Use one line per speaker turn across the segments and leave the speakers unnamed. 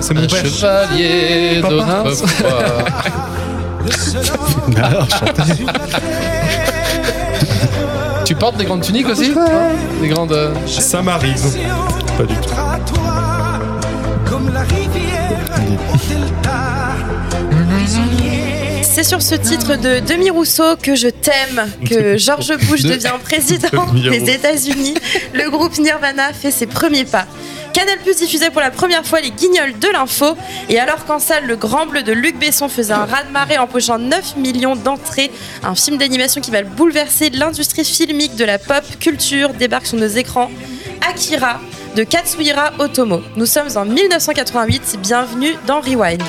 C'est mon père.
chevalier
Papa. Alors.
Tu portes des grandes tuniques aussi Des grandes. euh,
Ça m'arrive. Pas du tout.
C'est sur ce titre de Demi Rousseau que je t'aime que George Bush
De-
devient président
Demi
des. États-Unis. Le groupe Nirvana fait ses premiers pas. Canal Plus diffusait pour la première fois les guignols de l'info. Et alors qu'en salle, le Grand Bleu de Luc Besson faisait un raz-de-marée en pochant 9 millions d'entrées, un film d'animation qui va bouleverser l'industrie filmique de la pop culture débarque sur nos écrans. Akira de Katsuhira Otomo. Nous sommes en 1988. Bienvenue dans Rewind.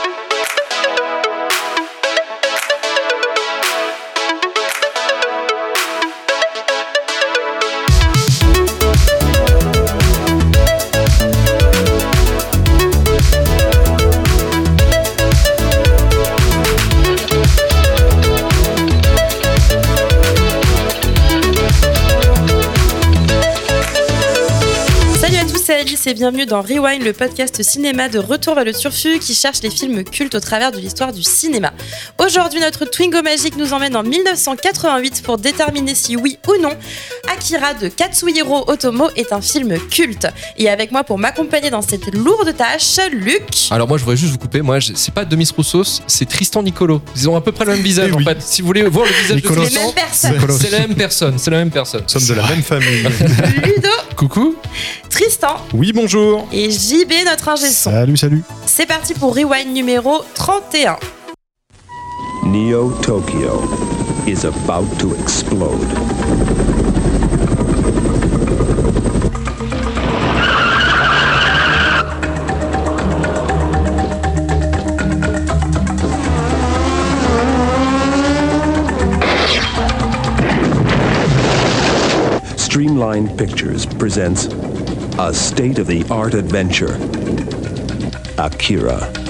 Et bienvenue dans Rewind, le podcast cinéma de Retour vers le Turfu qui cherche les films cultes au travers de l'histoire du cinéma. Aujourd'hui, notre Twingo magique nous emmène en 1988 pour déterminer si oui ou non Akira de Katsuhiro Otomo est un film culte. Et avec moi pour m'accompagner dans cette lourde tâche, Luc.
Alors moi je voudrais juste vous couper, moi c'est pas Demis Roussos, c'est Tristan Nicolo. Ils ont à peu près le même visage
Eh
en fait. Si vous voulez voir le visage
Nicolas.
de c'est la même personne, c'est la même personne.
Nous sommes de la même famille.
Ludo,
Coucou.
Tristan
Oui, bonjour.
et JB, notre ingé son.
Salut, salut.
C'est parti pour Rewind numéro 31.
Neo Tokyo is about to explode. Streamline Pictures presents a state-of-the-art adventure, Akira.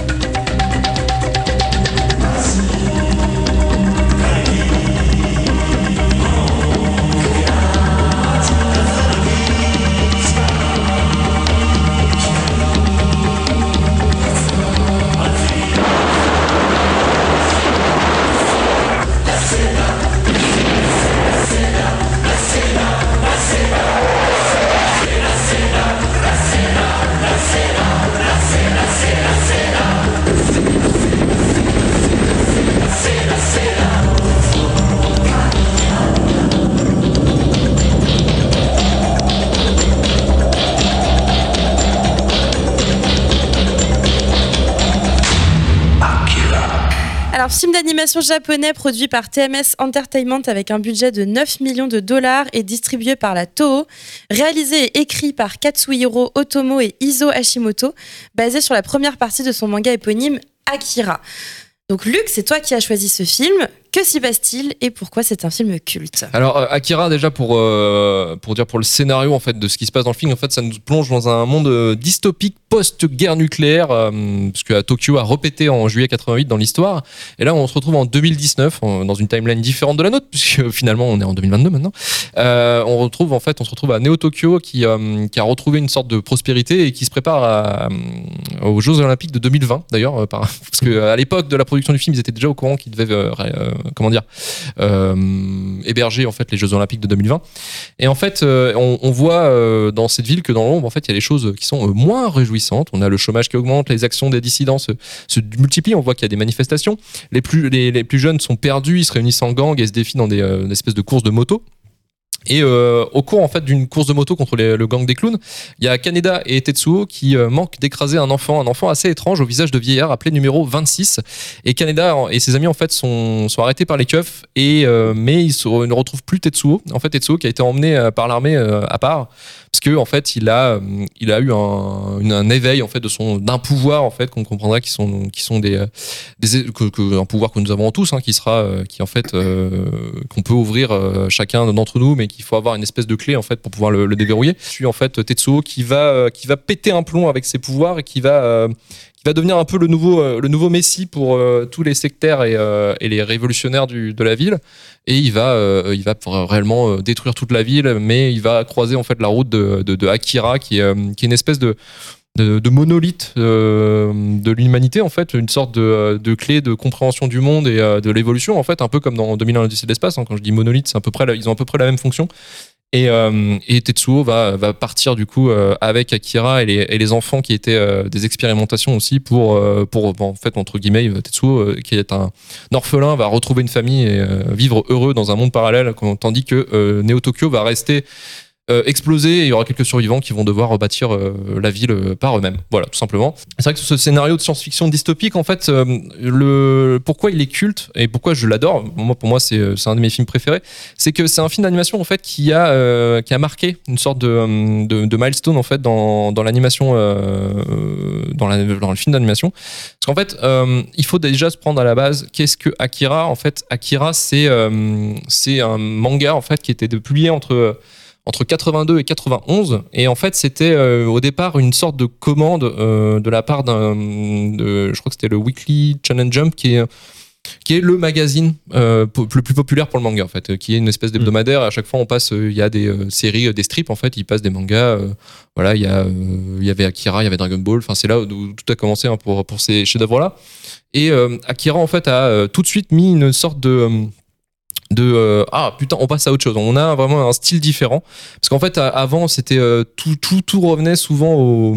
Japonais produit par TMS Entertainment avec un budget de 9 millions de dollars et distribué par la Toho, réalisé et écrit par Katsuhiro Otomo et Iso Hashimoto, basé sur la première partie de son manga éponyme Akira. Donc, Luc, c'est toi qui as choisi ce film. Que s'y passe-t-il et pourquoi c'est un film culte
Alors euh, Akira déjà pour euh, pour dire pour le scénario en fait de ce qui se passe dans le film en fait ça nous plonge dans un monde euh, dystopique post-guerre nucléaire euh, parce que Tokyo a repété en juillet 88 dans l'histoire. Et là on se retrouve en 2019 en- dans une timeline différente de la nôtre puisque finalement on est en 2022 maintenant. On retrouve en fait on se retrouve à Neo Tokyo qui qui a retrouvé une sorte de prospérité et qui se prépare aux Jeux Olympiques de 2020 d'ailleurs par- parce que à l'époque de la production du film ils étaient déjà au courant qu'ils devaient comment dire euh, héberger en fait les Jeux Olympiques de 2020. Et en fait, euh, on, voit euh, dans cette ville que dans l'ombre, en fait, il y a des choses qui sont euh, moins réjouissantes. On a le chômage qui augmente, les actions des dissidents se, multiplient. On voit qu'il y a des manifestations. Les plus, les, plus jeunes sont perdus, ils se réunissent en gang et se défient dans euh, des espèces de courses de moto. Et euh, au cours en fait d'une course de moto contre le gang des clowns, il y a Kaneda et Tetsuo qui euh, manquent d'écraser un enfant, un enfant assez étrange au visage de vieillard appelé numéro 26. Et Kaneda et ses amis en fait sont, arrêtés par les keufs et euh, mais ils, ne retrouvent plus Tetsuo. En fait, Tetsuo qui a été emmené par l'armée à part parce que en fait il a euh, il a eu un, un éveil en fait de son d'un pouvoir en fait qu'on comprendra qui sont qui sont des, euh, des que, que- un pouvoir que nous avons tous hein, qui sera euh, qui en fait euh, qu'on peut ouvrir chacun d'entre nous mais qu'il faut avoir une espèce de clé en fait pour pouvoir le, le déverrouiller. Je suis en fait Tetsuo qui va qui va péter un plomb avec ses pouvoirs et qui va euh, qui va devenir un peu le nouveau, euh, le nouveau messie pour euh, tous les sectaires et, euh, et les révolutionnaires du, de la ville. Et il va, il va réellement détruire toute la ville, mais il va croiser en fait la route de, de, Akira, qui qui est une espèce de, de, monolithe de l'humanité en fait, une sorte de, de clé de compréhension du monde et de l'évolution en fait, un peu comme dans 2001 l'Odyssée de l'espace. hein. quand je dis monolithe, c'est à peu près, ils ont à peu près la même fonction. Et, euh, et Tetsuo va, va partir du coup euh, avec Akira et les, et les enfants qui étaient euh, des expérimentations aussi pour, euh, pour bon, en fait entre guillemets euh, Tetsuo euh, qui est un orphelin va retrouver une famille et vivre heureux dans un monde parallèle tandis que Neo Tokyo va rester exploser et il y aura quelques survivants qui vont devoir rebâtir euh, la ville euh, par eux-mêmes. Voilà, tout simplement. C'est vrai que ce scénario de science-fiction dystopique, en fait, euh, le pourquoi il est culte et pourquoi je l'adore, moi pour moi c'est euh, un de mes films préférés, c'est que c'est un film d'animation en fait qui a euh, qui a marqué une sorte de, euh, de, milestone en fait dans, dans l'animation euh, dans, la- dans le film d'animation. Parce qu'en fait, euh, il faut déjà se prendre à la base qu'est-ce que Akira En fait, Akira c'est euh, c'est un manga en fait qui était publié entre entre 82 et 91 et en fait c'était euh, au départ une sorte de commande euh, de la part d'un je crois que c'était le Weekly Challenge Jump qui est qui est le magazine euh, le plus populaire pour le manga en fait qui est une espèce d'hebdomadaire. À chaque fois on passe il y a des séries des strips en fait. Ils passent des mangas voilà il y a il y avait Akira il y avait Dragon Ball. Enfin c'est là où tout a commencé hein, pour pour ces chefs d'œuvre là et Akira en fait a tout de suite mis une sorte de de euh, ah putain on passe à autre chose. On a vraiment un style différent. Parce qu'en fait avant c'était euh, tout, tout tout revenait souvent au,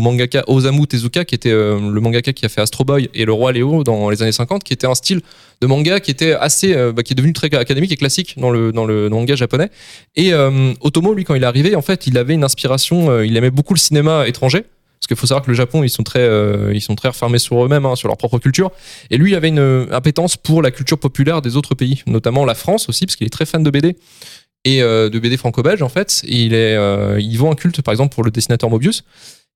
mangaka Osamu Tezuka qui était euh, le mangaka qui a fait Astro Boy et le roi Léo dans les années 50 qui était un style de manga qui était assez bah, qui est devenu très académique et classique dans le dans le manga japonais. Et Otomo lui quand il est arrivé en fait il avait une inspiration il aimait beaucoup le cinéma étranger parce qu'il faut savoir que le Japon, ils sont très, euh, ils sont très refermés sur eux-mêmes, hein, sur leur propre culture. Et lui, il avait une euh, appétence pour la culture populaire des autres pays, notamment la France aussi, parce qu'il est très fan de BD et euh, de BD franco-belge en fait. Et il est, un culte par exemple pour le dessinateur Mobius.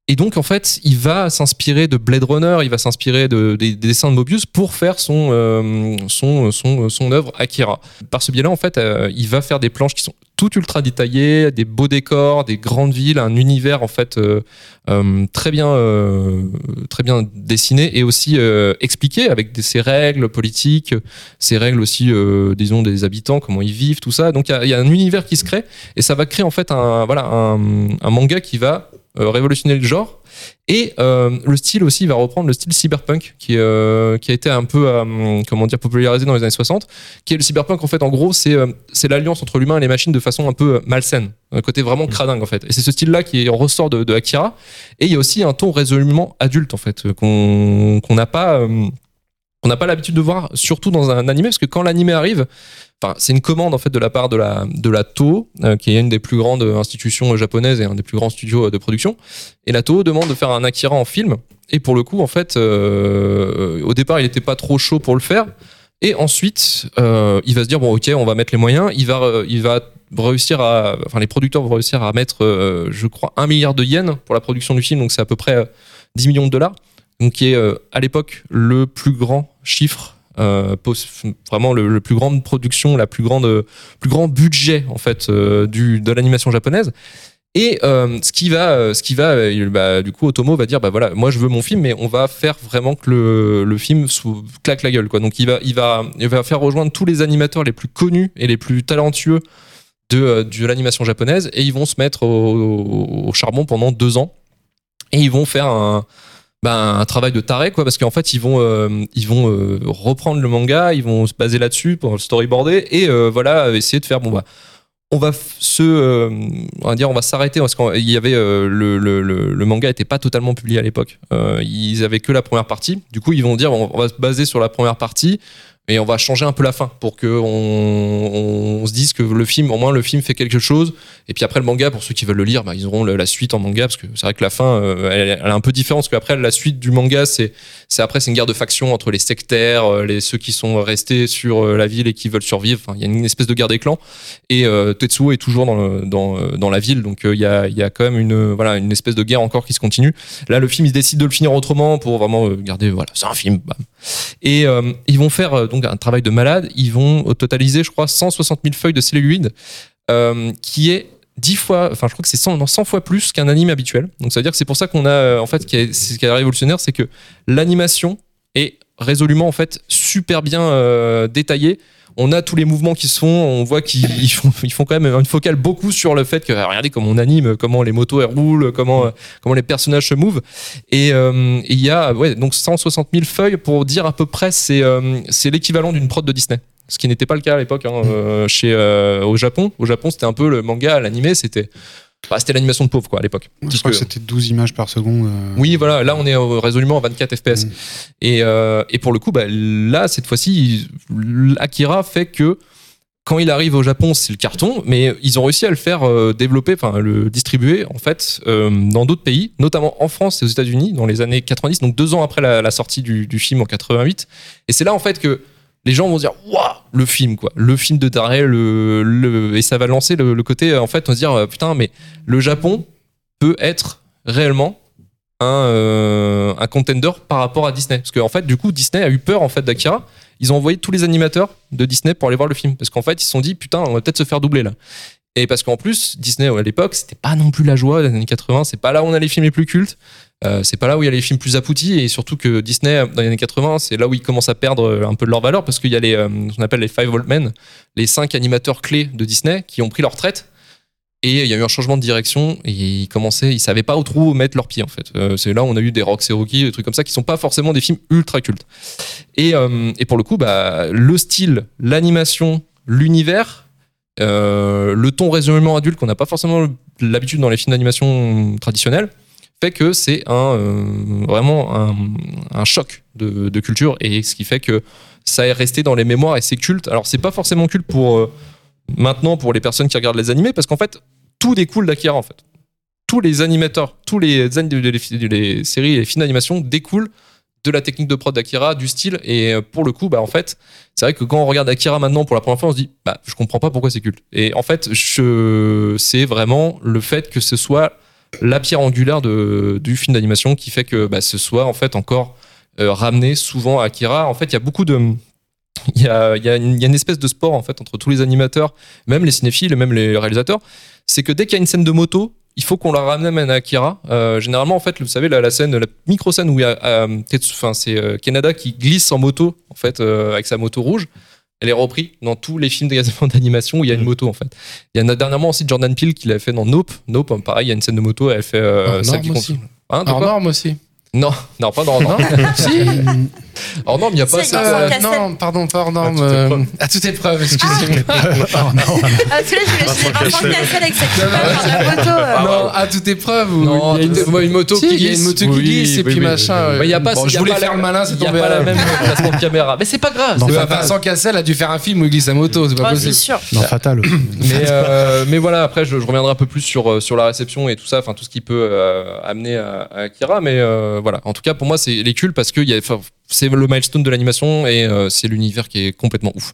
Et donc en fait, il va s'inspirer de Blade Runner, il va s'inspirer de, des, des dessins de Mobius pour faire son son son son œuvre Akira. Par ce biais-là, en fait, il va faire des planches qui sont tout ultra détaillées, des beaux décors, des grandes villes, un univers en fait euh, euh, très bien euh, très bien dessiné et aussi expliqué avec ses règles politiques, ses règles aussi, disons, des habitants, comment ils vivent, tout ça. Donc il y a- un univers qui se crée et ça va créer en fait un, manga qui va révolutionner le genre. Et euh, le style aussi va reprendre le style cyberpunk qui, euh, qui a été un peu euh, comment dire popularisé dans les années 60 qui est le cyberpunk en fait en gros c'est euh, c'est l'alliance entre l'humain et les machines de façon un peu euh, malsaine. Un côté vraiment cradingue en fait. Et c'est ce style là qui ressort de, de Akira. Et il y a aussi un ton résolument adulte en fait euh, qu'on qu'on n'a pas euh, on n'a pas l'habitude de voir, surtout dans un animé, parce que quand l'animé arrive, enfin, c'est une commande en fait de la part de la de la Toho, euh, qui est une des plus grandes institutions japonaises et un des plus grands studios de production. Et la Toho demande de faire un Akira en film. Et pour le coup, en fait, euh, au départ, il n'était pas trop chaud pour le faire. Et ensuite, euh, il va se dire bon, ok, on va mettre les moyens. Il va, euh, il va réussir à, enfin, les producteurs vont réussir à mettre, euh, je crois, un milliard de yens pour la production du film. Donc c'est à peu près euh, 10 millions de dollars donc qui est euh, à l'époque le plus grand chiffre euh, vraiment le, plus grande production la plus grande plus grand budget en fait euh, du de l'animation japonaise. Et ce qui va ce qui va bah, du coup Otomo va dire bah voilà moi je veux mon film mais on va faire vraiment que le, le film claque la gueule quoi. Donc il va il va il va faire rejoindre tous les animateurs les plus connus et les plus talentueux de, de l'animation japonaise et ils vont se mettre au charbon pendant deux ans. Et ils vont faire un ben, un travail de taré quoi parce qu'en fait ils vont euh, ils vont euh, reprendre le manga ils vont se baser là-dessus pour le storyboarder et euh, voilà essayer de faire bon bah on va se dire on va s'arrêter parce qu'il y avait le, le, le, manga était pas totalement publié à l'époque. Ils avaient que la première partie. Du coup ils vont dire on va se baser sur la première partie et on va changer un peu la fin pour que on, se dise que le film au moins le film fait quelque chose. Et puis après le manga pour ceux qui veulent le lire bah, ils auront la suite en manga parce que c'est vrai que la fin euh, elle, elle est un peu différente parce qu'après la suite du manga c'est après c'est une guerre de factions entre les sectaires euh, les ceux qui sont restés sur euh, la ville et qui veulent survivre. Il y a une espèce de guerre des clans. Et euh, Tetsuo est toujours dans dans dans la ville. Donc il y a y a quand même une voilà une espèce de guerre encore qui se continue. Là le film il décide de le finir autrement pour vraiment garder voilà c'est un film et ils vont faire donc un travail de malade ils vont totaliser je crois 160 000 feuilles de celluloïd euh, qui est 10 fois, enfin je crois que c'est 100, non, 100 fois plus qu'un anime habituel. Donc ça veut dire que c'est pour ça qu'on a, euh, en fait, ce qui est, révolutionnaire, c'est que l'animation est résolument en fait super bien euh, détaillée. On a tous les mouvements qui se font, on voit qu'ils ils font, quand même une focale beaucoup sur le fait que ah, regardez comment on anime, comment les motos elles roulent, comment, euh, comment les personnages se mouvent. Et euh, il y a ouais, donc 160 000 feuilles pour dire à peu près c'est euh, c'est l'équivalent d'une prod de Disney. Ce qui n'était pas le cas à l'époque hein, euh, chez euh, au Japon. Au Japon, c'était un peu le manga, l'animé, c'était bah, c'était l'animation de pauvre quoi à l'époque.
Je crois que c'était 12 images par seconde. euh.
oui, voilà, là on est euh, résolument à 24 FPS.
Mm.
Et, euh, et pour le coup, bah, là, cette fois-ci, Akira fait que quand il arrive au Japon, c'est le carton, mais ils ont réussi à le faire euh, développer, enfin le distribuer en fait dans d'autres pays, notamment en France et aux États-Unis dans les années 90, donc deux ans après la, la sortie du, du film en 88. Et c'est là en fait que les gens vont dire waouh le film quoi, le film de Darrell, le, le- et ça va lancer le, côté en fait on va dire euh, putain mais le Japon peut être réellement un, euh, un contender par rapport à Disney. Parce qu'en fait, du coup, Disney a eu peur en fait d'Akira. Ils ont envoyé tous les animateurs de Disney pour aller voir le film. Parce qu'en fait, ils se sont dit, putain, on va peut-être se faire doubler là. Et parce qu'en plus, Disney à l'époque, c'était pas non plus la joie des années 80. C'est pas là où on a les films les plus cultes. Euh, c'est pas là où il y a les films plus aboutis. Et surtout que Disney, dans les années 80, c'est là où ils commencent à perdre un peu de leur valeur. Parce qu'il y a les, euh, ce qu'on appelle les Five Old Men, les cinq animateurs clés de Disney qui ont pris leur retraite. Et il y a eu un changement de direction et ils commençaient, ils savaient pas où trop mettre leurs pieds en fait. Euh, c'est là où on a eu des Rock Cherokee, des trucs comme ça qui sont pas forcément des films ultra cultes. Et, euh, et pour le coup, bah, le style, l'animation, l'univers, euh, le ton résolument adulte qu'on n'a pas forcément l'habitude dans les films d'animation traditionnels, fait que c'est un euh, vraiment un, choc de, culture et ce qui fait que ça est resté dans les mémoires et c'est culte. Alors c'est pas forcément culte pour euh, maintenant pour les personnes qui regardent les animés parce qu'en fait tout découle d'Akira en fait. Tous les animateurs, tous les, les- les séries et les films d'animation découlent de la technique de prod d'Akira, du style et euh, pour le coup bah en fait c'est vrai que quand on regarde Akira maintenant pour la première fois on se dit bah je comprends pas pourquoi c'est culte et en fait je c'est vraiment le fait que ce soit la pierre angulaire du film d'animation qui fait que bah, ce soit en fait encore euh, ramené souvent à Akira en fait il y a beaucoup de il y a, y, a y a une espèce de sport en fait entre tous les animateurs, même les cinéphiles et même les réalisateurs. C'est que dès qu'il y a une scène de moto, il faut qu'on la ramène à Akira. Euh, généralement, en fait, vous savez, la, scène, la micro scène où il y a, euh, enfin, c'est Kanada qui glisse en moto, en fait, avec sa moto rouge. Elle est reprise dans tous les films d'animation où il y a une moto en fait. Il y en a dernièrement aussi Jordan Peele qui l'a fait dans Nope. Nope, pareil, il y a une scène de moto, elle fait euh,
Hors
ça
norme
qui
aussi.
Hein, de
Hors
quoi
norme aussi.
Non, non, pas dans hors norme.
si
Hors norme, il n'y a pas
Si,
ça.
Euh. Non, pardon, pas hors norme.
À toute
euh,
épreuve.
À toute épreuve, excusez-moi.
Ah, parce que là, je
Vincent
vais Vincent
Cassel.
Avec la moto. euh.
Non, à toute épreuve. où
Non,
il y a une,
moto
Si,
qui
il y a une
glisse.
moto qui
Oui,
glisse et
oui,
puis
oui,
machin.
oui.
euh,
Bah, il y a pas,
bon,
il y
je
a
voulais
pas
faire le malin, c'est
Il n'y a
tombé
pas
à
la même placement de caméra. Mais c'est pas grave.
Non,
c'est pas grave.
Vincent Cassel a dû faire un film où il glisse sa moto, c'est pas
Ah, c'est
possible.
sûr.
Non, fatal.
mais, euh, mais voilà, après, je, je reviendrai un peu plus sur, euh, sur la réception et tout ça, enfin, tout ce qui peut euh, amener à, à Akira. Mais euh, voilà, en tout cas, pour moi, c'est les cultes parce que c'est le milestone de l'animation et euh, c'est l'univers qui est complètement ouf.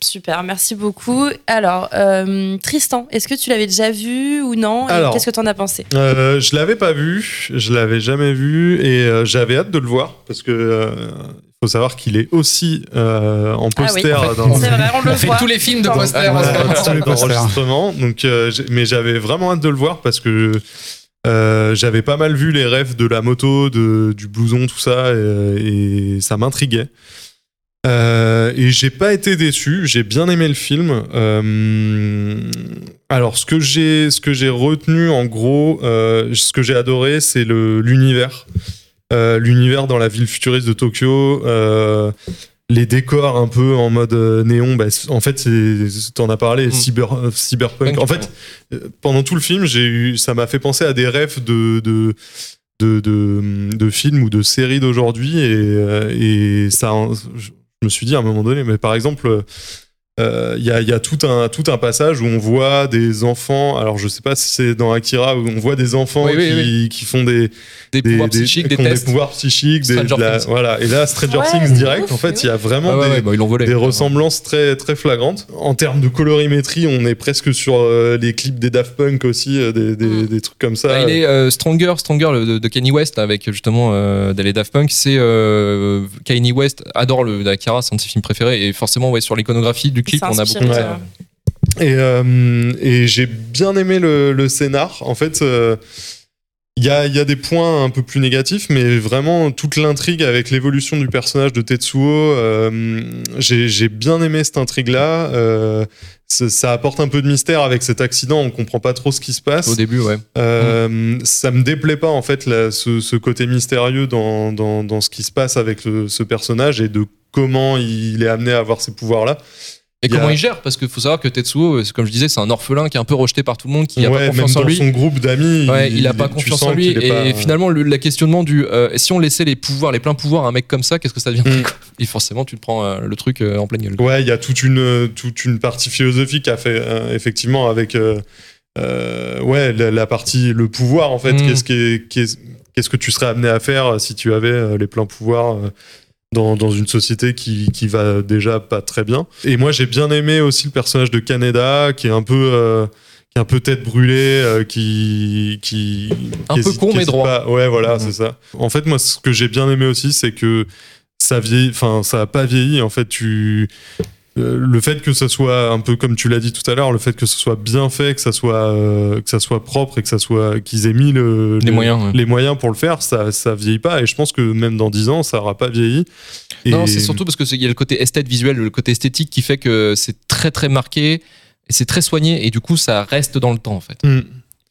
Super, merci beaucoup. Alors, euh, Tristan, est-ce que tu l'avais déjà vu ou non? Qu'est-ce que tu en as pensé?
Euh, je l'avais pas vu, je l'avais jamais vu et euh, j'avais hâte de le voir parce que euh, il faut savoir qu'il est aussi euh, en
Ah oui.
poster
En fait,
dans
C'est vrai, on le
On fait
voit.
tous les films de
les posters.
l'enregistrement. Donc, euh, mais j'avais vraiment hâte de le voir parce que euh, j'avais pas mal vu les rêves de la moto, de, du blouson, tout ça, et, ça m'intriguait. Euh, et j'ai pas été déçu, j'ai bien aimé le film. Euh, alors, ce que j'ai, ce que j'ai retenu en gros, ce que j'ai adoré, c'est l'univers, l'univers dans la ville futuriste de Tokyo. Les décors un peu en mode euh, néon, bah, en fait, c'est, t'en as parlé,
Mm.
cyber, euh, cyberpunk. En fait, euh, pendant tout le film, j'ai eu, ça m'a fait penser à des rêves de, de, de, de, de films ou de séries d'aujourd'hui et, euh, et ça, je me suis dit à un moment donné, mais par exemple, euh, il y, a, il y a tout un, tout un passage où on voit des enfants, alors je sais pas si c'est dans Akira, où on voit des enfants
Oui, oui,
qui, qui font des,
Des,
des,
pouvoirs psychiques, des
ont des
tests.
pouvoirs psychiques, des- la- voilà. Et là, Stranger
Ouais,
Things direct,
ouf,
en fait, il y a vraiment
Ah ouais,
des,
ouais, bah, volé.
des ressemblances très très flagrantes. En termes de colorimétrie, on est presque sur euh, les clips des Daft Punk aussi, euh, des, des,
Mm.
des trucs comme ça.
Ah, il est euh, Stronger, Stronger le- de, de Kanye West avec justement euh, les Daft Punk. C'est euh, Kanye West adore le Akira, c'est un de ses films préférés et forcément ouais sur l'iconographie du clip
Ça
on a beaucoup.
Ouais.
euh,
Et, euh, et j'ai bien aimé le, le scénar. En fait, euh, il y, a, il y a des points un peu plus négatifs, mais vraiment toute l'intrigue avec l'évolution du personnage de Tetsuo, euh, j'ai bien aimé cette intrigue-là. Euh, ça, apporte un peu de mystère avec cet accident, on comprend pas trop ce qui se passe.
Au début, ouais.
Euh, Ça me déplaît pas en fait là, ce, ce côté mystérieux dans, dans, dans ce qui se passe avec le- ce personnage et de comment il est amené à avoir ces pouvoirs-là.
Et
a-
comment il gère? Parce qu'il faut savoir que Tetsuo, comme je disais, c'est un orphelin qui est un peu rejeté par tout le monde, qui a
ouais,
pas
même
confiance en lui.
son groupe d'amis,
Ouais, il a pas confiance en lui. Et
pas-
finalement, le, la questionnement du euh, si on laissait les pouvoirs, les pleins pouvoirs à un mec comme ça, qu'est-ce que ça devient
Mm.
Et forcément, tu te prends euh, le truc euh, en pleine gueule.
Ouais, il y a toute une, toute une partie philosophique à fait, euh, effectivement, avec ouais, la, la partie, le pouvoir, en fait.
Mm.
Qu'est-ce qu'est-ce que tu serais amené à faire si tu avais les pleins pouvoirs dans, dans une société qui, qui va déjà pas très bien Et moi, j'ai bien aimé aussi le personnage de Kaneda, qui est un peu. euh, qui est un peu tête brûlée, euh, qui, qui
Un
qui
peu
hésite-
con, mais droit.
pas. Ouais, voilà, c'est ça. En fait, moi, ce que j'ai bien aimé aussi, c'est que ça vieillit, enfin, ça a pas vieilli. En fait, tu, le fait que ça soit un peu comme tu l'as dit tout à l'heure, le fait que ce soit bien fait, que ça soit, euh, que ça soit propre et que ça soit, qu'ils aient mis le,
Les
le-
moyens. ouais.
les moyens pour le faire, ça, ça vieillit pas. Et je pense que même dans 10 ans, ça aura pas vieilli. Et-
Non, c'est surtout parce que il y a le côté esthète visuel, le côté esthétique qui fait que c'est très très marqué et c'est très soigné et du coup ça reste dans le temps en fait.
Mm.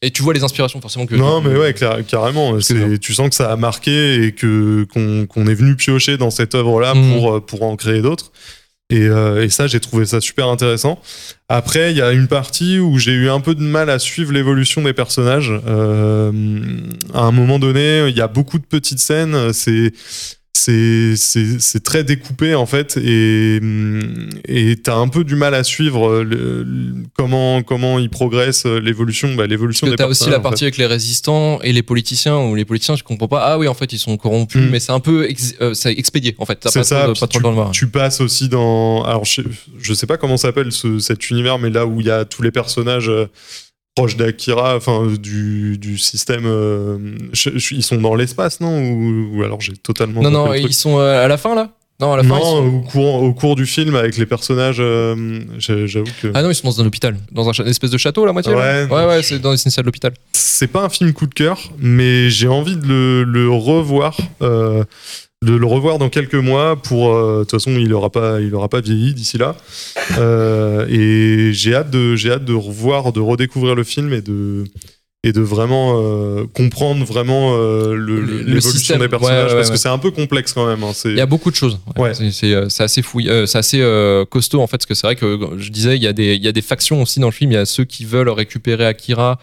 Et tu vois les inspirations forcément que.
Non, mais ouais, carrément. Tu sens que ça a marqué et que qu'on est venu piocher dans cette œuvre-là
Mhm.
pour euh, pour en créer d'autres. Et, euh, et ça, j'ai trouvé ça super intéressant. Après, il y a une partie où j'ai eu un peu de mal à suivre l'évolution des personnages. Euh, à un moment donné, il y a beaucoup de petites scènes. C'est c'est très découpé en fait et et t'as un peu du mal à suivre le- le- comment comment ils progressent l'évolution bah, l'évolution des
t'as aussi la
fait.
partie avec les résistants et les politiciens où les politiciens je comprends pas ah oui en fait ils sont corrompus
Mm.
mais c'est un peu ex- euh, c'est expédié en fait
C'est ça,
de- le
tu passes aussi dans. Alors, je, je sais pas comment s'appelle ce- cet univers, mais là où il y a tous les personnages euh, proches d'Akira, enfin du, du système. euh, je- je- ils sont dans l'espace, non? Ou, ou alors j'ai totalement.
Non
zappé
non
le
ils sont euh, à la fin là? Non à la fin ils
Non, au, cours, au cours du film avec les personnages, euh, j'ai- j'avoue que
ah non ils sont dans un hôpital dans un cha- une espèce de château la moitié là?
Ouais.
ouais ouais c'est dans une salle d'hôpital
c'est pas un film coup de cœur, mais j'ai envie de le, le revoir, euh, de le revoir dans quelques mois. Pour euh, de toute façon, il aura pas, il aura pas vieilli d'ici là. Euh, et j'ai hâte de, j'ai hâte de revoir, de redécouvrir le film et de et de vraiment euh, comprendre vraiment euh, le-
Le- le
l'évolution des personnages
Ouais, ouais,
parce
ouais.
que c'est un peu complexe quand même. hein.
Il y a beaucoup de choses. C'est- assez fouillé, euh, c'est assez costaud en fait, parce que c'est vrai que je disais, il y a des, il y a des factions aussi dans le film. Il y a ceux qui veulent récupérer Akira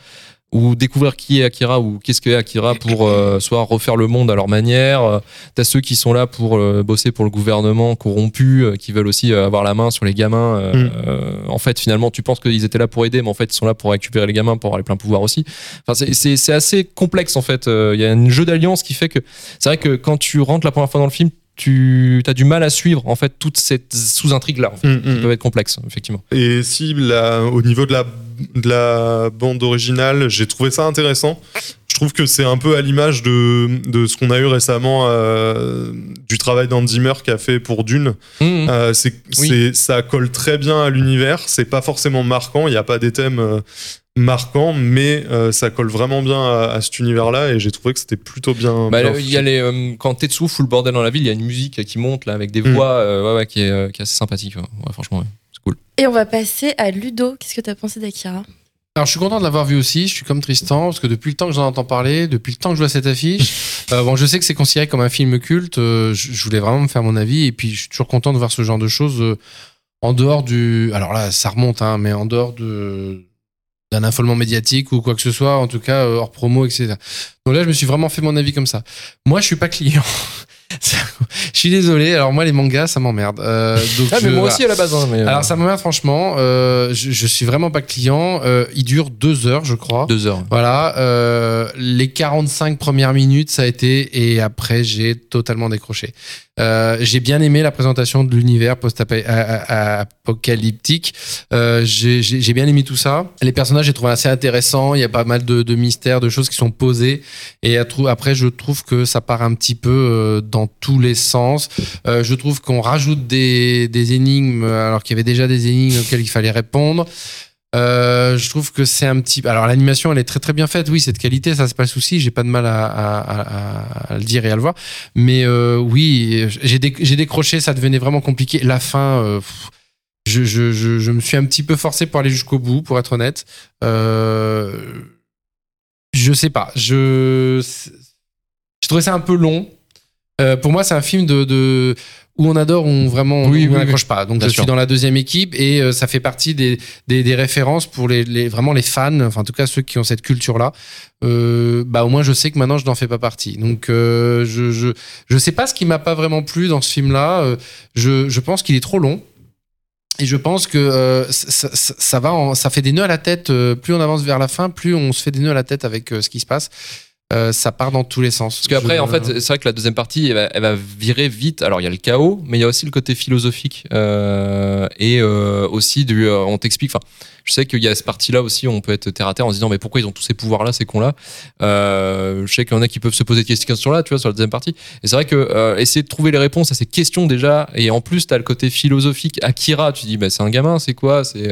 ou découvrir qui est Akira ou qu'est-ce qu'est Akira pour euh, soit refaire le monde à leur manière. Euh, T'as ceux qui sont là pour euh, bosser pour le gouvernement corrompu, euh, qui veulent aussi euh, avoir la main sur les gamins. Euh,
Mm.
en fait, finalement, tu penses qu'ils étaient là pour aider, mais en fait, ils sont là pour récupérer les gamins, pour avoir les pleins pouvoirs aussi. Enfin, c'est- assez complexe en fait. Euh, Il y a un jeu d'alliance qui fait que c'est vrai que quand tu rentres la première fois dans le film, tu as du mal à suivre en fait toute cette sous-intrigue là. En fait.
Mm, mm.
Ça peut être complexe, effectivement.
Et si au niveau de la, de la bande originale, j'ai trouvé ça intéressant. Je trouve que c'est un peu à l'image de, de ce qu'on a eu récemment euh, du travail d'Andy Zimmer qui a fait pour Dune.
Mhm.
Euh, c'est,
Oui.
c'est- ça colle très bien à l'univers. C'est pas forcément marquant. Il n'y a pas des thèmes euh, marquants, mais euh, ça colle vraiment bien à, à cet univers-là. Et j'ai trouvé que c'était plutôt bien.
Bah,
bien
il y a
fait.
les, euh, quand Tetsu fout le bordel dans la ville, il y a une musique qui monte là avec des
Mm.
voix euh, ouais, ouais, qui, est, euh, qui est assez sympathique. Ouais, franchement, ouais. c'est cool.
Et on va passer à Ludo. Qu'est-ce que t'as pensé d'Akira?
Alors je suis content de l'avoir vu aussi, je suis comme Tristan, parce que depuis le temps que j'en entends parler, depuis le temps que je vois cette affiche, euh, bon je sais que c'est considéré comme un film culte, euh, je, je voulais vraiment me faire mon avis, et puis je suis toujours content de voir ce genre de choses euh, en dehors du... Alors là ça remonte, hein, mais en dehors de d'un affolement médiatique ou quoi que ce soit, en tout cas hors promo, etc. Donc là je me suis vraiment fait mon avis comme ça. Moi je suis pas client. Je suis désolé, alors moi les mangas ça m'emmerde. Euh, donc
Ah, mais
je-
moi aussi à la base. hein, mais, euh,
Alors ça m'emmerde franchement. Euh, je, je suis vraiment pas client. Euh, il dure deux heures, je crois.
deux heures.
Voilà. Euh, les 45 premières minutes, ça a été, et après j'ai totalement décroché. Euh, j'ai bien aimé la présentation de l'univers post-apocalyptique. Euh, j'ai bien aimé tout ça. Les personnages, j'ai trouvé assez intéressants. Il y a pas mal de, de mystères, de choses qui sont posées. Et après, je trouve que ça part un petit peu euh, dans tous les sens. Euh, je trouve qu'on rajoute des, des énigmes alors qu'il y avait déjà des énigmes auxquelles il fallait répondre. Euh, je trouve que c'est un petit. Alors l'animation, elle est très très bien faite. Oui, cette qualité, ça c'est pas le souci. J'ai pas de mal à, le dire et à le voir. Mais euh, oui, j'ai déc- j'ai décroché. Ça devenait vraiment compliqué. La fin. euh, je, me suis un petit peu forcé pour aller jusqu'au bout, pour être honnête. Je sais pas. Je, je trouvais ça un peu long. Euh, pour moi, c'est un film de, de où on adore, où on vraiment
Oui,
on
oui,
n'accroche pas. Donc
Bien
je
sûr.
suis dans la deuxième équipe et euh, ça fait partie des, des, des références pour les, les vraiment les fans, enfin en tout cas ceux qui ont cette culture là. Euh, bah au moins je sais que maintenant je n'en fais pas partie. Donc je je je sais pas ce qui m'a pas vraiment plu dans ce film là. je je pense qu'il est trop long. Et je pense que euh, ça, ça- ça va, en- ça fait des nœuds à la tête. euh, plus on avance vers la fin, plus on se fait des nœuds à la tête avec euh, ce qui se passe. Euh, ça part dans tous les sens.
Parce qu'après,
Je-
en fait, c'est vrai que la deuxième partie, elle va, elle va virer vite. Alors, il y a le chaos, mais il y a aussi le côté philosophique. euh, et euh, aussi, du, on t'explique. Enfin, je sais qu'il y a cette partie-là aussi où on peut être terre à terre en se disant, mais pourquoi ils ont tous ces pouvoirs-là, ces cons-là Je sais qu'il y en a qui peuvent se poser des questions-là, tu vois, sur la deuxième partie. Et c'est vrai que essayer de trouver les réponses à ces questions déjà, et en plus, tu as le côté philosophique. Akira, tu dis, bah, c'est un gamin, c'est quoi C'est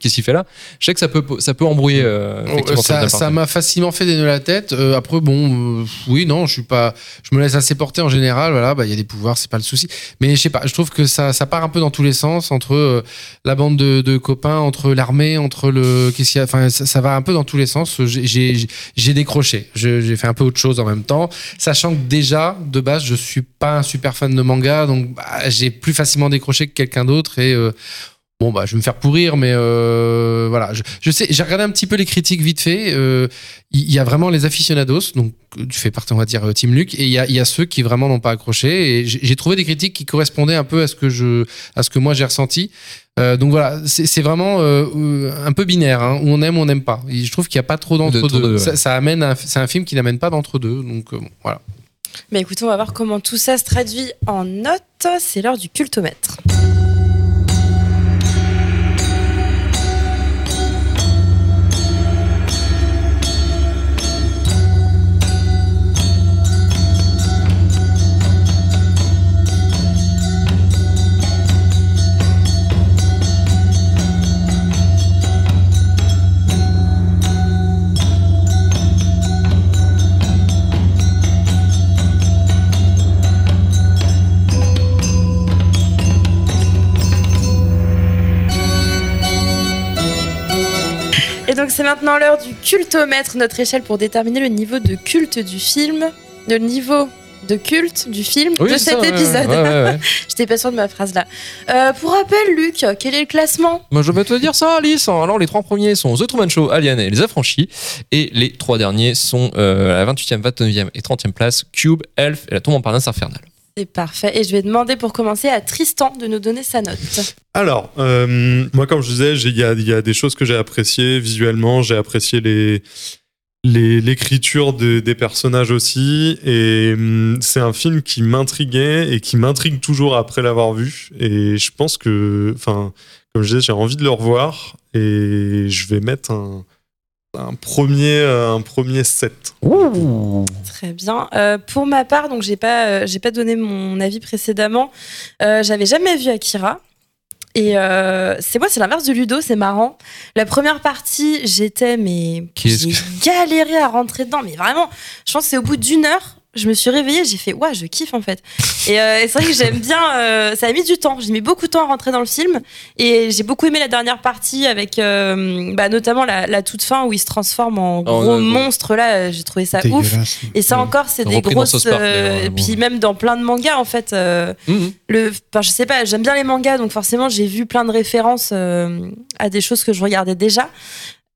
Qu'est-ce qu'il fait là? Je sais que ça peut, ça peut embrouiller.
Oh,
effectivement,
ça m'a facilement fait des nœuds à la tête. Euh, après, bon, euh, oui, non, je suis pas. Je me laisse assez porter en général. Voilà, bah, il y a des pouvoirs, c'est pas le souci. Mais je sais pas, je trouve que ça, ça part un peu dans tous les sens entre euh, la bande de, copains, entre l'armée, entre le. Qu'est-ce qu'il y a Enfin, ça, va un peu dans tous les sens. J'ai- décroché. J'ai fait un peu autre chose en même temps, sachant que déjà, de base, je suis pas un super fan de manga, donc bah, j'ai plus facilement décroché que quelqu'un d'autre et. Bon bah je vais me faire pourrir mais euh, voilà. Je, je sais j'ai regardé un petit peu les critiques vite fait. Euh, il y, a vraiment les aficionados donc tu fais partie on va dire euh, Team Luc et il y a, il y a ceux qui vraiment n'ont pas accroché. Et j'ai trouvé des critiques qui correspondaient un peu à ce que je à ce que moi j'ai ressenti. Euh, donc voilà c'est c'est vraiment un peu binaire hein, où on aime ou on n'aime pas. Et je trouve qu'il n'y a pas trop d'entre
D'entre-deux,
deux
ouais.
ça, ça amène un- c'est un film qui n'amène pas d'entre deux donc euh, bon, voilà.
Mais écoutez, on va voir comment tout ça se traduit en notes. C'est l'heure du cultomètre. Maintenant l'heure du cultomètre, notre échelle pour déterminer le niveau de culte du film, le niveau de culte du film
Oui,
de cet
ça,
épisode.
ouais, ouais, ouais.
J'étais pas sûre de ma phrase là. Euh, pour rappel, Luc, quel est le classement?
Moi, je vais te dire ça, Alice. Alors, les trois premiers sont The Truman Show, Alien et Les Affranchis. Et les trois derniers sont euh, la 28e, 29e et 30e place Cube, Elf et La Tombe en Parnasse Infernale.
C'est parfait. Et je vais demander pour commencer à Tristan de nous donner sa note.
Alors, euh, moi, comme je disais, il y a, des choses que j'ai appréciées visuellement. J'ai apprécié les l'écriture de- des personnages aussi. Et hum, c'est un film qui m'intriguait et qui m'intrigue toujours après l'avoir vu. Et je pense que, enfin, comme je disais, j'ai envie de le revoir. Et je vais mettre un, un premier, euh, un premier set.
Très bien. Euh, pour ma part, donc j'ai pas, euh, j'ai pas donné mon avis précédemment. Euh, J'avais jamais vu Akira. Et euh, c'est moi, c'est l'inverse de Ludo, c'est marrant. La première partie, j'étais, mais j'ai galéré à rentrer dedans, mais vraiment, je pense que c'est au bout d'une heure, je me suis réveillée, j'ai fait, ouais, je kiffe en fait. Et, euh, et c'est vrai que j'aime bien, euh, ça a mis du temps, j'ai mis beaucoup de temps à rentrer dans le film, et j'ai beaucoup aimé la dernière partie avec, euh, bah, notamment la, la toute fin où il se transforme en gros
ouais, ouais.
monstre, là, j'ai trouvé ça ouf. Et ça
Ouais.
encore, c'est des grosses.
Park,
euh, puis même dans plein de mangas, en fait. euh,
Mhm.
le, enfin, je sais pas, j'aime bien les mangas, donc forcément, j'ai vu plein de références euh, à des choses que je regardais déjà.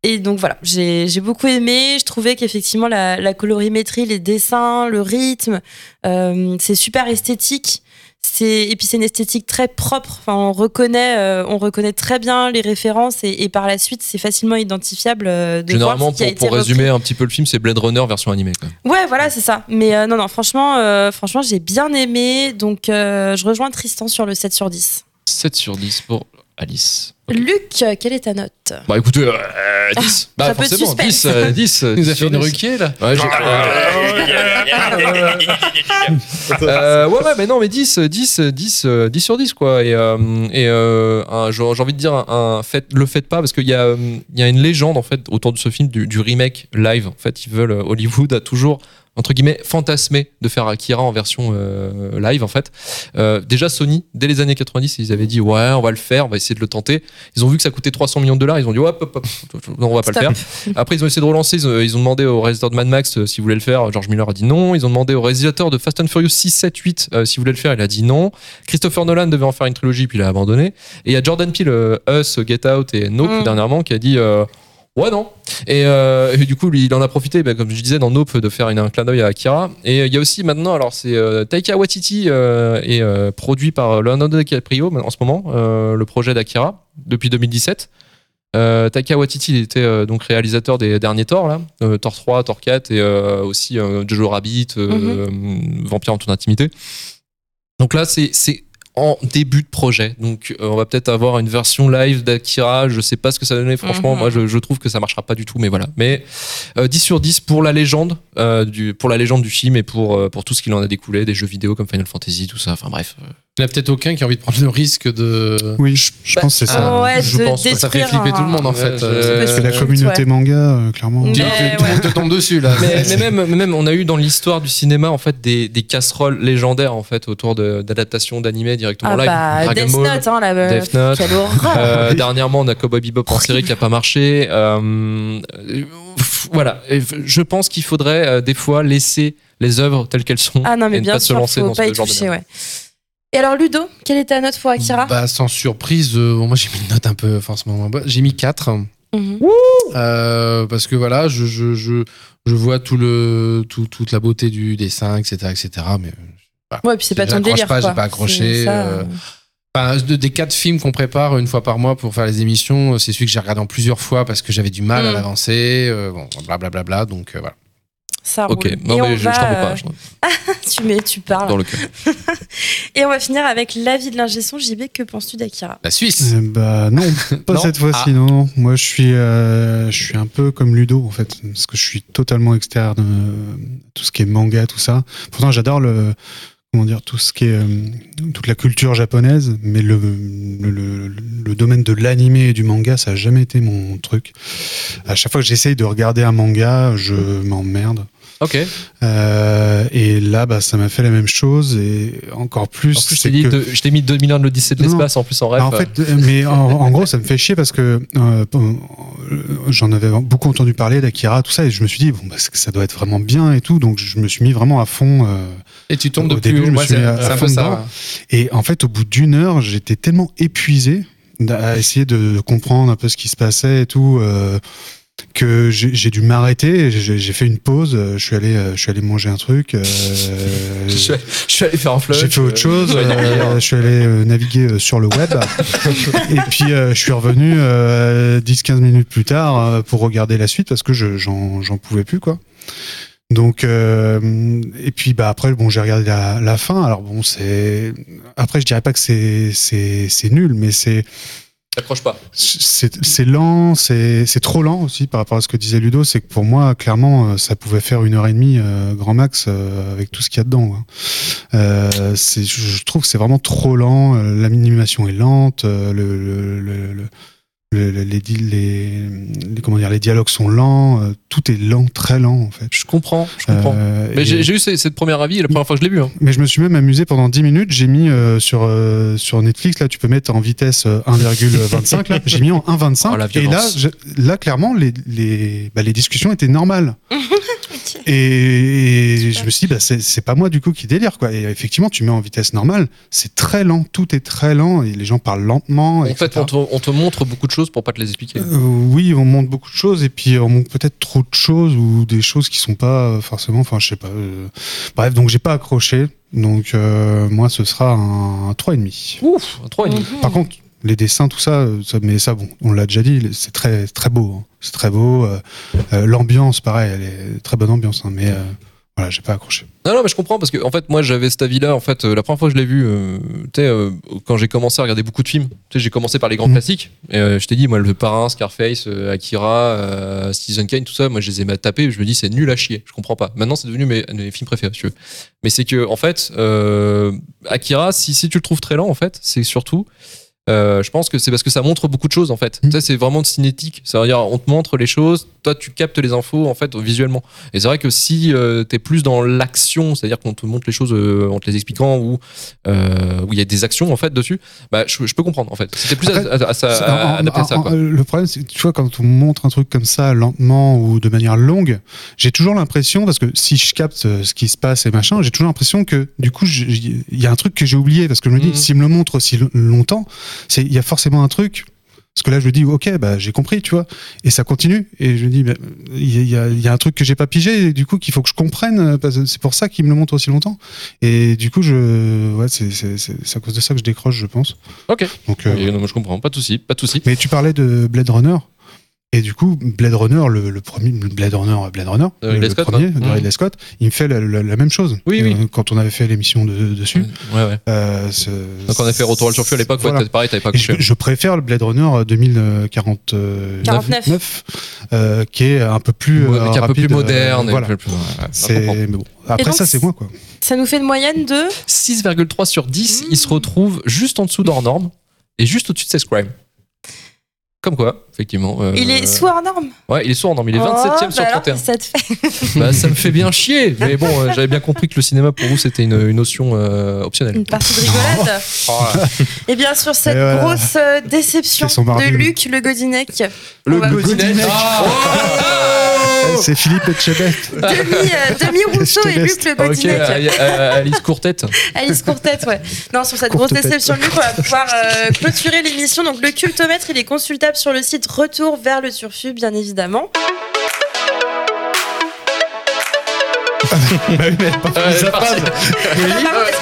Et donc voilà, j'ai j'ai beaucoup aimé. Je trouvais qu'effectivement, la, la colorimétrie, les dessins, le rythme, euh, c'est super esthétique. C'est et puis c'est une esthétique très propre. Enfin, on reconnaît, euh, on reconnaît très bien les références et, et par la suite, c'est facilement identifiable. euh, de
Généralement, pour, pour résumer un petit peu le film, c'est Blade Runner version animée. Quoi.
Ouais, voilà, c'est ça. Mais euh, non, non, franchement, franchement, j'ai bien aimé. Donc, je rejoins Tristan sur le 7 sur 10.
7 sur 10 pour Alice.
Luc, quelle est ta note
Bah écoutez, euh, 10. Bah
un peu de
forcément,
suspense.
10, euh, 10.
Il nous a
10
fait une
sur 10.
ruquier là.
Ouais, j'ai- Euh, ouais, ouais, mais non, mais 10, 10, 10, euh, 10 sur 10, quoi. Et, euh, et euh, j'ai envie de dire, un, un fait, le faites pas, parce qu'il y, a, euh, y a une légende, en fait, autour de ce film, du, du remake live. En fait, ils veulent, euh, Hollywood a toujours, entre guillemets, fantasmé de faire Akira en version euh, live, en fait. Euh, déjà, Sony, dès les années 90, ils avaient dit, ouais, on va le faire, on va essayer de le tenter. Ils ont vu que ça coûtait 300 millions de dollars, ils ont dit, hop, hop, hop, non, on va pas le faire. Après, ils ont essayé de relancer. Ils ont, ils ont demandé au réalisateur de Mad Max euh, s'il voulait le faire. George Miller a dit non. Ils ont demandé au réalisateur de Fast and Furious 6, 7, 8 euh, s'il voulait le faire. Il a dit non. Christopher Nolan devait en faire une trilogie, puis il a abandonné. Et il y a Jordan Peele, Us, Get Out et Nope
Mm.
dernièrement, qui a dit. Ouais, non. Et, euh, et du coup, lui, il en a profité, bah, comme je disais, dans Nope, de faire une, un clin d'œil à Akira. Et euh, il y a aussi maintenant, alors c'est euh, Taika Waititi euh, et euh, produit par Leonardo DiCaprio en ce moment, le projet d'Akira, depuis 2017. Euh, Taika Waititi il était donc réalisateur des derniers Thor là, Thor 3, Thor 4 et aussi Jojo Rabbit, euh, Vampire en toute intimité. Donc là c'est en début de projet. Donc euh, on va peut-être avoir une version live d'Akira, je sais pas ce que ça donnait franchement,
Mhm.
moi je, je trouve que ça marchera pas du tout mais voilà. Mais euh, 10 sur 10 pour la légende euh, du pour la légende du film et pour euh, pour tout ce qu'il en a découlé, des jeux vidéo comme Final Fantasy tout ça. Enfin bref.
Il n'y en a peut-être aucun qui a envie de prendre le risque de.
Oui, je, je
Bah,
pense que c'est ça.
Ah ouais,
je pense que
Ça fait flipper
un-
tout le monde en
Ouais,
fait.
je-
Euh,
C'est la
Ouais.
communauté manga, euh, clairement.
Mais
tu- tu- tout le monde te tombe dessus là.
mais, mais même, même, on a eu dans l'histoire du cinéma en fait des, des casseroles légendaires en fait autour de- d'adaptations d'animés directement
Ah
live.
bah,
Dragon
Death
Ball,
Note, hein, la
Death Note.
Quelle horreur.
Euh. Dernièrement, on a Cowboy Bebop en série qui a pas marché. Euh, voilà, Et je pense qu'il faudrait euh, des fois laisser les œuvres telles qu'elles sont
Ah non, mais
et ne
bien
pas se
sûr,
lancer
faut
dans
pas
ce genre de
toucher,
merde.
ouais. Et alors, Ludo, quelle est ta note pour Akira
Bah, sans surprise, euh, bon, moi j'ai mis une note un peu forcément moins bonne. J'ai mis 4.
Mhm.
Euh, parce que voilà, je, je, je, je vois tout le, tout, toute la beauté du dessin, etc. etc. mais
Ouais, puis c'est pas ton délire.
pas,
quoi.
j'ai pas accroché,
ça,
euh,
euh,
Enfin, de- des quatre films qu'on prépare une fois par mois pour faire les émissions, c'est celui que j'ai regardé en plusieurs fois parce que j'avais du mal à
Mm.
l'avancer. euh, bon, blablabla. donc euh, voilà.
Ça
Ok,
roule.
non
Et
mais
on
je, je
va,
t'en veux pas,
euh,
je
Tu, mets, tu parles.
dans le cœur.
Et on va finir avec l'avis de l'ingé son. JB, que penses-tu d'Akira?
La Suisse.
Euh, bah non, pas
Non.
cette fois-ci, non. Moi, je suis, euh, je suis un peu comme Ludo en fait, parce que je suis totalement externe euh, tout ce qui est manga, tout ça. Pourtant, j'adore le, comment dire, tout ce qui est, euh, toute la culture japonaise, mais le, le, le- le domaine de l'animé et du manga, ça a jamais été mon truc. À chaque fois que j'essaye de regarder un manga, je m'emmerde.
Ok.
Euh, et là, bah, ça m'a fait la même chose et encore plus.
En plus, je t'ai dit
que-
de- je t'ai mis 2001 de l'Odyssée de
Non,
l'espace en plus en rêve.
bah, en fait, euh, mais en, en gros, ça me fait chier parce que euh, euh, j'en avais beaucoup entendu parler d'Akira, tout ça, et je me suis dit, bon, bah, ça doit être vraiment bien et tout, donc je me suis mis vraiment à fond. euh,
Et tu tombes de
Au
plus
début, je me
moi,
suis
c'est
mis à-
c'est
à
un
fond
peu ça.
et en fait, au bout d'une heure, j'étais tellement épuisé à essayer de comprendre un peu ce qui se passait et tout. euh, que j'ai j'ai dû m'arrêter, j'ai j'ai fait une pause, je suis allé, je suis allé manger un truc, euh,
je, suis- je suis allé faire un flush.
j'ai fait autre chose,
euh,
euh, je suis allé naviguer sur le web et puis euh, je suis revenu euh, 10-15 minutes plus tard euh, pour regarder la suite parce que je- j'en j'en pouvais plus quoi. Donc euh, et puis bah après bon j'ai regardé la, la fin alors bon c'est après je dirais pas que c'est c'est c'est nul mais c'est
T'accroches pas.
c'est c'est lent, c'est c'est trop lent aussi par rapport à ce que disait Ludo. C'est que pour moi, clairement, euh, ça pouvait faire une heure et demie euh, grand max euh, avec tout ce qu'il y a dedans. quoi. Euh, c'est- je trouve que c'est vraiment trop lent. euh, L'animation est lente. euh, Le, le, le- le- le- le- les, di- les, les- comment dire, les dialogues sont lents. euh, Tout est lent, très lent en fait.
Je comprends, je comprends.
Euh,
mais j'ai j'ai eu ce- cette première avis la première fois que je l'ai vu. hein.
mais je me suis même amusé pendant 10 minutes. J'ai mis euh, sur, euh, sur Netflix, là, tu peux mettre en vitesse euh, 1,25. là. J'ai mis en 1,25.
Oh, la
et là, je- là, clairement, les, les, bah, les discussions étaient normales. Et, et je me suis dit, bah, c'est c'est pas moi du coup qui délire. Quoi. Et effectivement, tu mets en vitesse normale, c'est très lent. Tout est très lent et les gens parlent lentement.
En
etc.
fait, on te, on te montre beaucoup de choses pour pas te les expliquer.
Euh, oui, on montre beaucoup de choses et puis on montre peut-être trop de choses ou des choses qui sont pas euh, forcément. Enfin, je sais pas. euh, Bref, donc j'ai pas accroché. Donc euh, moi, ce sera un 3,5.
Ouf, un 3,5.
Mhm.
Par contre, les dessins, tout ça, euh, ça mais ça, bon, on l'a déjà dit, c'est très très beau. hein. C'est très beau. euh, L'ambiance, pareil, elle est très bonne ambiance. hein, mais euh, voilà, j'ai pas accroché.
Non, non, mais je comprends parce que en fait, moi, j'avais cet avis-là. En fait, euh, la première fois que je l'ai vu, euh, tu sais, euh, quand j'ai commencé à regarder beaucoup de films, tu sais, j'ai commencé par les grands
Mhm.
classiques. Et, je t'ai dit, moi, Le Parrain, Scarface, Akira, Citizen Kane, tout ça, moi, je les ai ma- tapés. Je me dis, c'est nul à chier. Je comprends pas. Maintenant, c'est devenu mes, mes films préférés, si tu veux. Mais c'est que, en fait, Akira, si, si tu le trouves très lent, en fait, c'est surtout. Euh, je pense que c'est parce que ça montre beaucoup de choses en fait. Tu sais, c'est vraiment cinétique. Ça veut dire, on te montre les choses, toi tu captes les infos en fait visuellement. Et c'est vrai que si euh, t'es plus dans l'action, c'est-à-dire qu'on te montre les choses euh, en te les expliquant ou euh, où il y a des actions en fait dessus, bah je, je peux comprendre en fait. C'était plus
Après,
à, à- à ça- adapté à ça. Quoi.
Le problème, c'est que tu vois, quand on montre un truc comme ça lentement ou de manière longue, j'ai toujours l'impression, parce que si je capte ce qui se passe et machin, j'ai toujours l'impression que du coup, il y a un truc que j'ai oublié, parce que je me dis,
Mhm.
s'il me le montre aussi lo- longtemps, c'est il y a forcément un truc. Parce que là, je dis, ok, bah, j'ai compris, tu vois. Et ça continue. Et je dis, il y, a- il y a- il y a un truc que j'ai pas pigé, et du coup, qu'il faut que je comprenne. euh, C'est pour ça qu'il me le montre aussi longtemps. Et du coup, je, ouais, c'est à cause de ça que je décroche, je pense.
Ok.
Donc, euh,
Et non, moi, je comprends. Pas de souci. Pas de souci.
mais tu parlais de Blade Runner. Et du coup, Blade Runner, le, le premier Blade Runner, Blade Runner,
De
le,
Scott,
premier de
Mhm.
Ridley Scott, il me fait la, la- la même chose.
Oui, oui.
Euh, Quand on avait fait l'émission de- dessus.
Ouais, ouais.
Euh,
Donc on a fait Retour à le à l'époque.
Voilà.
Ouais, pareil, t'avais pas
je, préfère le Blade Runner 2049,
49.
euh, qui est un peu plus,
Ouais,
euh,
mais qui est un peu plus moderne.
voilà. C'est- bon. Après
donc,
ça, c'est moi quoi.
Ça nous fait une moyenne de.
6,3 sur 10,
Mmh.
il se retrouve juste en dessous d'hors norme et juste au-dessus de Sex Crime. Comme quoi, effectivement. euh,
Il est sous hors norme.
Ouais, il est sous hors norme, il est
Oh,
27ème sur
bah alors,
31.
Ça te fait
Bah, ça me fait bien chier, mais bon, euh, j'avais bien compris que le cinéma pour vous c'était une, une notion euh, optionnelle.
une partie de rigolade. Et bien sûr, cette
voilà.
grosse euh, déception de. Luc Le Godinec.
Le Godinec.
Euh, C'est Philippe Etchebest.
Demi, euh, Demi Rousseau et. Luc Le
Ok,
Godinec.
Ali- euh, Alice Courtette.
Alice Courtette, ouais. Non, sur cette
Courte
grosse déception de Luc, on va pouvoir euh, clôturer l'émission. Donc, le cultomètre, il est consultable sur le site Retour vers le Turfu, bien évidemment.
Euh.
Ah,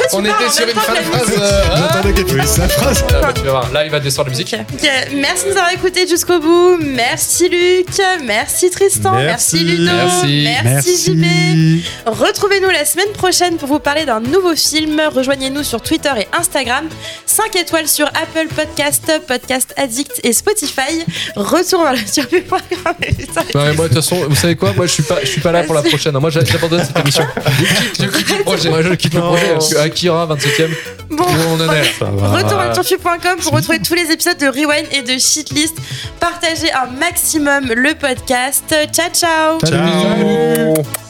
tu
On était sur une fin de
la
phrase. euh.
J'attendais qu'elle finisse sa phrase.
Ah, bah, tu vas voir, là il va descendre la musique.
Ok. Merci de nous avoir écoutés jusqu'au bout. Merci Luc. Merci Tristan.
Merci.
Ludo.
Merci.
Merci, JB.
Merci.
Retrouvez-nous la semaine prochaine pour vous parler d'un nouveau film. Rejoignez-nous sur Twitter et Instagram. 5 étoiles sur Apple Podcast, Podcast Addict et Spotify. Retour vers le turbu.com. Putain,
Ouais, moi, de toute façon, vous savez quoi? Moi, je suis pas, je suis pas là pour la prochaine. Moi, j'a- j'abandonne cette émission. Je quitte le projet. Moi, je quitte le
Non.
projet. Parce que Akira, 27ème,
Bon,
où on en est.
Retour à turfu.com pour retrouver tous les épisodes de Rewind et de Shitlist. Partagez un maximum le podcast. Ciao, ciao
Salut.
Ciao.